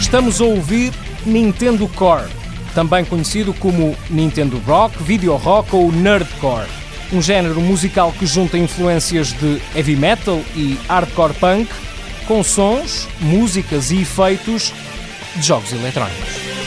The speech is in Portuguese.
Estamos a ouvir Nintendo Core, também conhecido como Nintendo Rock, Video Rock ou Nerdcore, um género musical que junta influências de heavy metal e hardcore punk com sons, músicas e efeitos de jogos eletrónicos.